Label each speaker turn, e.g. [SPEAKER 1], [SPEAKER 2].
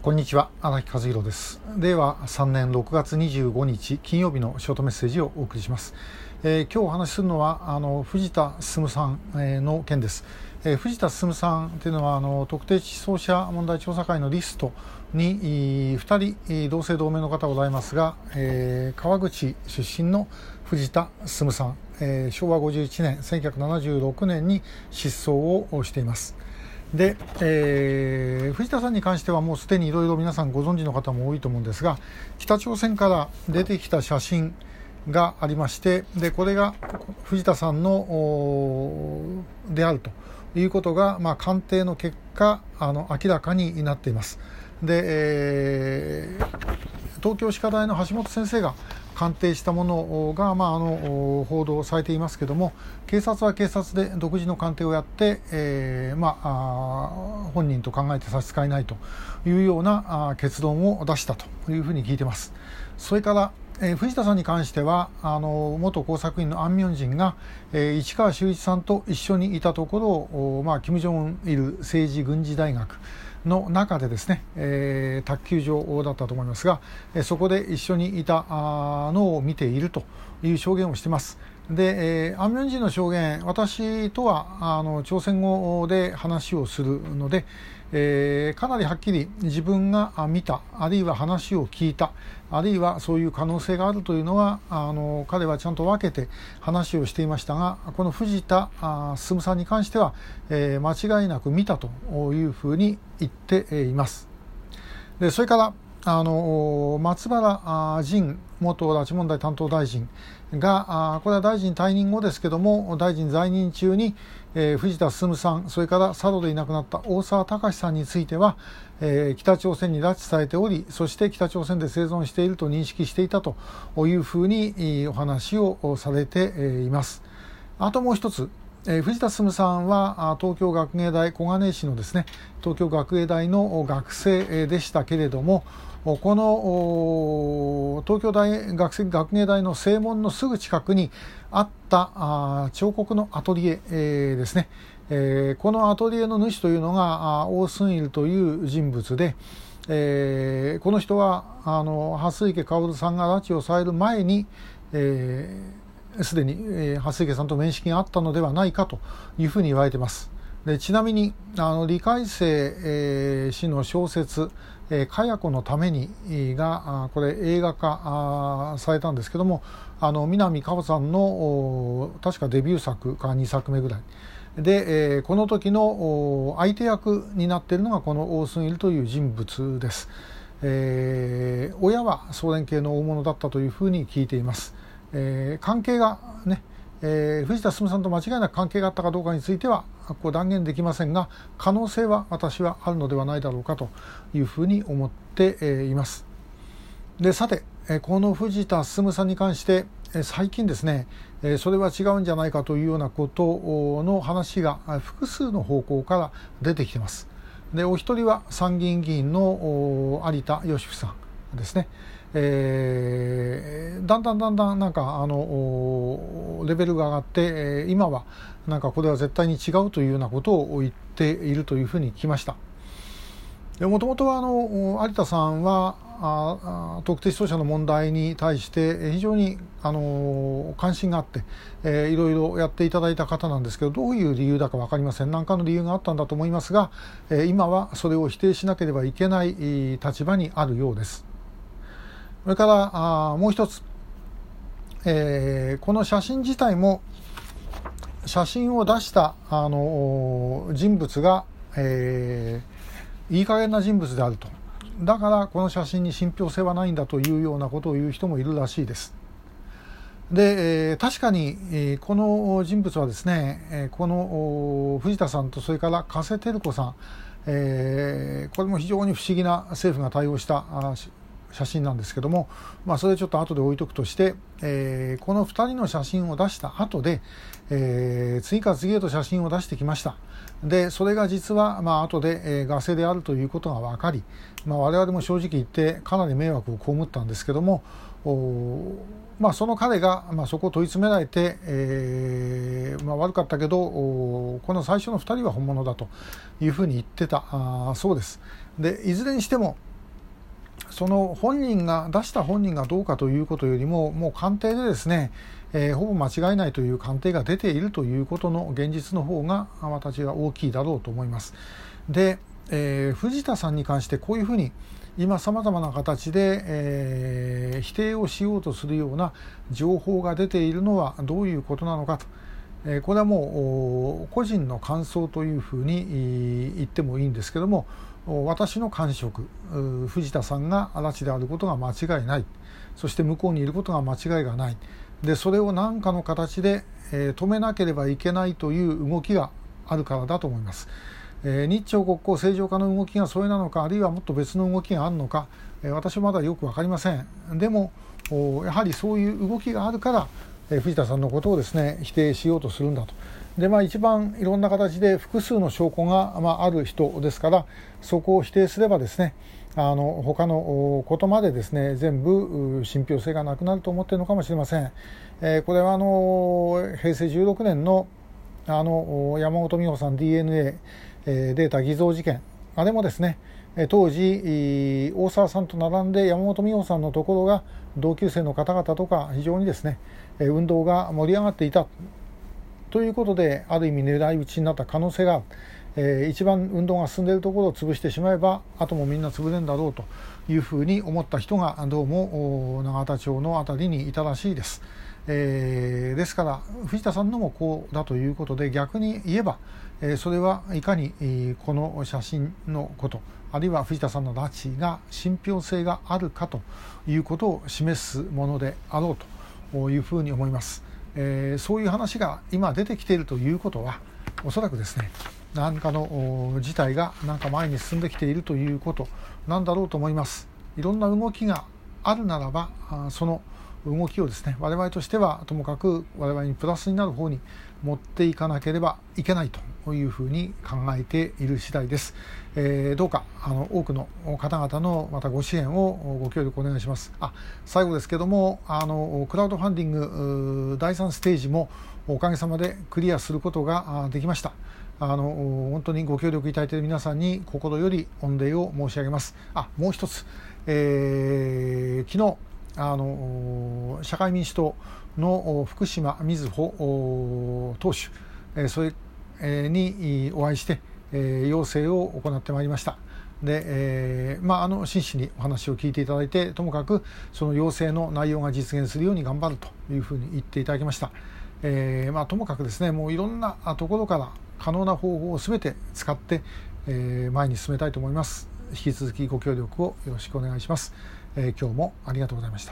[SPEAKER 1] こんにちは荒木和弘です。令和3年6月25日金曜日のショートメッセージをお送りします、えー、今日お話しするのはあの藤田進さん、えー、の件です、えー、藤田進さんというのはあの特定地層者問題調査会のリストに2人同姓同名の方ございますが、えー、川口出身の藤田進さん、えー、昭和51年1976年に失踪をしています。で、えー、藤田さんに関してはもうすでにいろいろ皆さんご存知の方も多いと思うんですが北朝鮮から出てきた写真がありましてでこれが藤田さんのであるということが、まあ、鑑定の結果あの明らかになっています。で、えー、東京歯科大の橋本先生が鑑定したものが、まあ、あの報道されていますけれども警察は警察で独自の鑑定をやって、えーまあ、本人と考えて差し支えないというような結論を出したというふうに聞いてます。それからえー、藤田さんに関してはあの元工作員のアン・ミョンジンが、えー、市川修一さんと一緒にいたところを、まあ、金正恩いる政治軍事大学の中でですね、えー、卓球場だったと思いますが、えそこで一緒にいたのを見ているという証言をしています。で、えー、アンミョンジの証言、私とはあの朝鮮語で話をするので、えー、かなりはっきり自分が見たあるいは話を聞いたあるいはそういう可能性があるというのはあの彼はちゃんと分けて話をしていましたがこの藤田進さんに関しては、えー、間違いなく見たというふうに言っています。でそれからあの松原仁元拉致問題担当大臣がこれは大臣退任後ですけども大臣在任中に、えー、藤田進さんそれから佐渡でいなくなった大沢隆さんについては、えー、北朝鮮に拉致されておりそして北朝鮮で生存していると認識していたというふうにお話をされています。あともう一つえー、藤田進さんは東京学芸大小金井市のですね東京学芸大の学生でしたけれどもこの東京大学生学芸大の正門のすぐ近くにあった彫刻のアトリエ、えー、ですね、えー、このアトリエの主というのがオースンイルという人物で、えー、この人はあの蓮池薫さんが拉致をされる前に、えー、すでに、えー、蓮池さんと面識があったのではないかというふうに言われています。でちなみにあの李海生、えー、氏の小説「えー、かや子のために」がこれ映画化されたんですけどもあの南果歩さんの確かデビュー作か2作目ぐらい。で、えー、この時の相手役になっているのがこのオースンイルという人物です、えー、親は総連系の大物だったというふうに聞いています、えー、関係がねえー、藤田進さんと間違いなく関係があったかどうかについてはこう断言できませんが可能性は私はあるのではないだろうかというふうに思っています。でさてこの藤田進さんに関して最近ですねそれは違うんじゃないかというようなことの話が複数の方向から出てきてます。でお一人は参議院議員の有田芳生さんですね。えー、だんだんだんだんなんかあのレベルが上がって今はなんかこれは絶対に違うというようなことを言っているというふうに聞きました。もともとはあの有田さんはあ特定失踪者の問題に対して非常にあの関心があって、えー、いろいろやっていただいた方なんですけどどういう理由だか分かりません何かの理由があったんだと思いますが、えー、今はそれを否定しなければいけない立場にあるようです。それからあもう一つ、えー、この写真自体も写真を出したあの人物が、えー、いい加減な人物であると。だからこの写真に信憑性はないんだというようなことを言う人もいるらしいです。で、えー、確かに、えー、この人物はですね、えー、この藤田さんとそれから加瀬照子さん、えー、これも非常に不思議な政府が対応した写真なんですけども、まあ、それちょっと後で置いとくとして、えー、この2人の写真を出した後で、えー、次から次へと写真を出してきました。でそれが実は、まあ後で、えー、ガセであるということが分かり、まあ、我々も正直言ってかなり迷惑を被ったんですけどもまあ、その彼が、まあ、そこを問い詰められて、えーまあ、悪かったけどこの最初の2人は本物だというふうに言ってたあそうです。でいずれにしてもその本人が出した本人がどうかということよりももう官邸でですね、えー、ほぼ間違いないという官邸が出ているということの現実の方が私は大きいだろうと思います。で、えー、藤田さんに関してこういうふうに今さまざまな形で、えー、否定をしようとするような情報が出ているのはどういうことなのかと、え、これはもう個人の感想というふうに言ってもいいんですけども私の感触藤田さんが嵐であることが間違いない。そして向こうにいることが間違いがない。でそれを何かの形で、えー、止めなければいけないという動きがあるからだと思います。えー、日朝国交正常化の動きがそれなのかあるいはもっと別の動きがあるのか、えー、私はまだよく分かりません。でもやはりそういう動きがあるから、藤田さんのことをですね否定しようとするんだと。でまあ一番いろんな形で複数の証拠が、まあ、ある人ですからそこを否定すればですねあの他のことまでですね全部信憑性がなくなると思っているのかもしれません、えー、これはあの平成16年のあの山本美穂さん DNA データ偽造事件あれもですね当時大沢さんと並んで山本美穂さんのところが同級生の方々とか非常にですね運動が盛り上がっていたということである意味狙い撃ちになった可能性が。一番運動が進んでいるところを潰してしまえばあともみんな潰れるんだろうというふうに思った人がどうも永田町の辺りにいたらしいです。えー、ですから藤田さんのもこうだということで逆に言えば、えー、それはいかに、えー、この写真のことあるいは藤田さんの拉致が信憑性があるかということを示すものであろうというふうに思います。えー、そういう話が今出てきているということはおそらくですね何かの事態がなんか前に進んできているということなんだろうと思います。いろんな動きがあるならばその動きをですね我々としてはともかく我々にプラスになる方に持っていかなければいけないというふうに考えている次第です、えー、どうかあの多くの方々のまたご支援をご協力お願いします。あ最後ですけどもあのクラウドファンディング第3ステージもおかげさまでクリアすることができました。あの本当にご協力いただいている皆さんに心より御礼を申し上げます。あもう一つ、えー、昨日あの社会民主党の福島みずほ党首、えそれにお会いして、え要請を行ってまいりました。で、えー、まあ、あの真摯にお話を聞いていただいてともかくその要請の内容が実現するように頑張るというふうに言っていただきました、えー、まあ、ともかくですねもういろんなところから可能な方法を全て使って、えー、前に進めたいと思います。引き続きご協力をよろしくお願いします、え今日もありがとうございました。